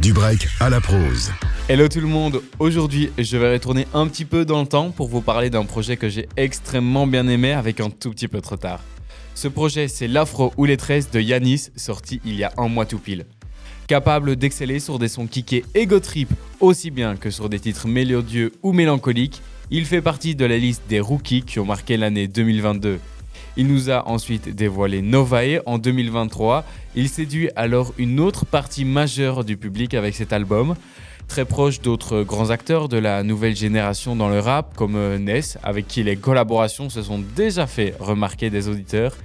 Du break à la prose. Hello tout le monde, aujourd'hui je vais retourner un petit peu dans le temps pour vous parler d'un projet que j'ai extrêmement bien aimé avec un tout petit peu de retard. Ce projet c'est l'Afro ou les tresses de Yanis, sorti il y a un mois tout pile. Capable d'exceller sur des sons kickés ego trip aussi bien que sur des titres mélodieux ou mélancoliques, il fait partie de la liste des rookies qui ont marqué l'année 2022. Il nous a ensuite dévoilé Novae en 2023. Il séduit alors une autre partie majeure du public avec cet album. Très proche d'autres grands acteurs de la nouvelle génération dans le rap, comme euh, Ness, avec qui les collaborations se sont déjà fait remarquer des auditeurs,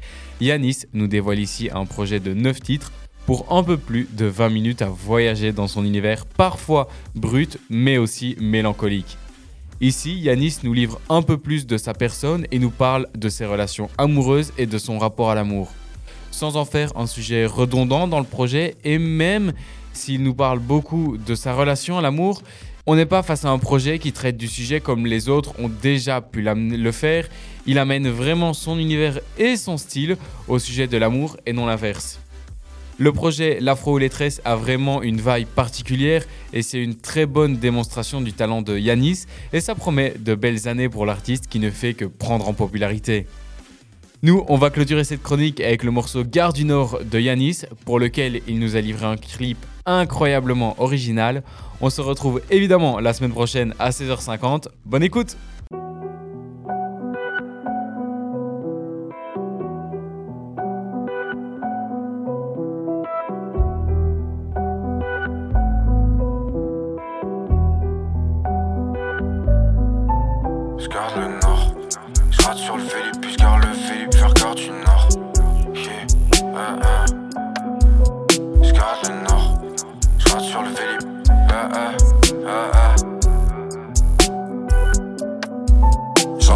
Yanis nous dévoile ici un projet de 9 titres pour un peu plus de 20 minutes à voyager dans son univers parfois brut mais aussi mélancolique. Ici, Yanis nous livre un peu plus de sa personne et nous parle de ses relations amoureuses et de son rapport à l'amour. Sans en faire un sujet redondant dans le projet et même s'il nous parle beaucoup de sa relation à l'amour, on n'est pas face à un projet qui traite du sujet comme les autres ont déjà pu le faire. Il amène vraiment son univers et son style au sujet de l'amour et non l'inverse. Le projet L'Afro Lettresse a vraiment une vibe particulière et c'est une très bonne démonstration du talent de Yanis et ça promet de belles années pour l'artiste qui ne fait que prendre en popularité. Nous, on va clôturer cette chronique avec le morceau Gare du Nord de Yanis pour lequel il nous a livré un clip incroyablement original. On se retrouve évidemment la semaine prochaine à 16h50. Bonne écoute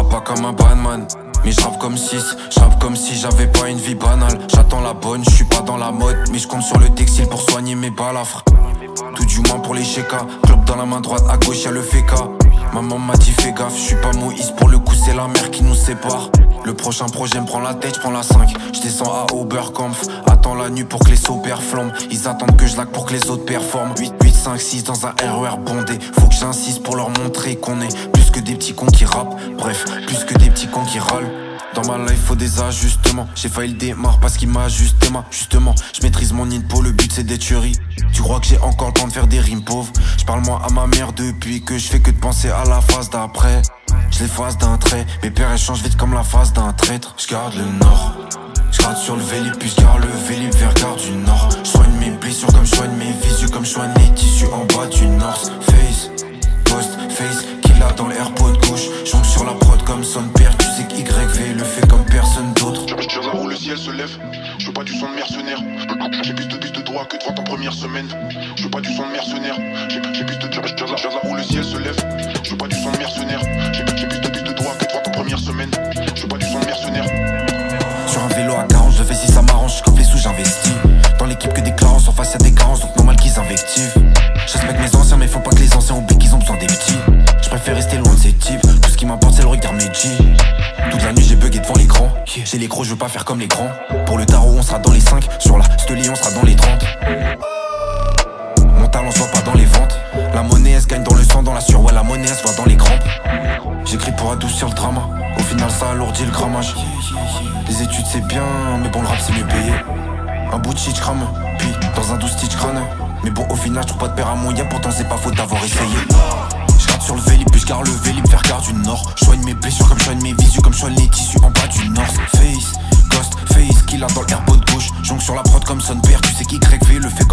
rappe pas comme un badman. Mais je comme 6, je comme si j'avais pas une vie banale. J'attends la bonne, je suis pas dans la mode, mais je compte sur le textile pour soigner mes balafres. Du moins pour les chékas, club dans la main droite, à gauche y'a le féca. Maman m'a dit fais gaffe, je suis pas Moïse pour le coup c'est la mer qui nous sépare. Le prochain projet me prend la tête, je prends la 5. Je descends à Oberkampf, attends la nuit pour que les sauts perflambent. Ils attendent que je laque pour que les autres performent. 8, 8, 5, 6 dans un RER bondé. Faut que j'insiste pour leur montrer qu'on est plus que des petits cons qui rappent. Bref, plus que des petits cons qui râlent. Dans ma life faut des ajustements. J'ai failli le démarrer parce qu'il m'a ma Justement je maîtrise mon info Le but c'est d'être chéri. Tu crois que j'ai encore le temps de faire des rimes pauvres Je parle moi à ma mère depuis que je fais que de penser à la phase d'après. Je l'efface d'un trait. Mes pères échangent vite comme la phase d'un traître. Je garde le nord. Je garde sur le vélib, puis je garde le vélib vers Gare du Nord. Je soigne mes blessures comme je soigne mes visus, comme je soigne les tissus en bas du North Je veux pas du son de mercenaire. J'ai plus de je tire là où le ciel se lève. Je veux pas du son de mercenaire. J'ai plus de pistes de droit que de vente en première semaine. Je veux pas du son de mercenaire. Sur un vélo à 40, je fais si ça m'arrange, comme les sous j'investis. Dans l'équipe que des clarences, en face y'a des carences, donc normal qu'ils invectivent. Je respecte mes anciens, mais faut pas que les anciens oublient qu'ils ont besoin des petits. Je préfère rester loin de ces types, tout ce qui m'importe c'est le regard Meiji. Toute la nuit j'ai bugué devant l'écran. J'ai l'écro, je veux pas faire comme les grands. Pour le tarot, on sera dans les 5. Sur la Steli, on sera dans les 30. Mon talent soit pas dans les ventes. La monnaie, elle se gagne dans le sang, dans la sueur. Ouais, la monnaie, elle se voit dans les crampes. J'écris pour adoucir le drama. Au final, ça alourdit le grammage. Les études, c'est bien, mais bon, le rap, c'est mieux payé. Un bout de shit crame, puis dans un douze stitch crâne. Mais bon, au final, je trouve pas de père à moyen, pourtant, c'est pas faute d'avoir essayé. Je garde sur le vélib, puis je garde le vélib vers Gare du Nord. Soigne mes blessures comme soigne mes visus, comme soigne les tissus en bas du North Face, Ghost Face, qu'il a dans airpod gauche. Jonque sur la prod comme son père, tu sais qu'YV le fait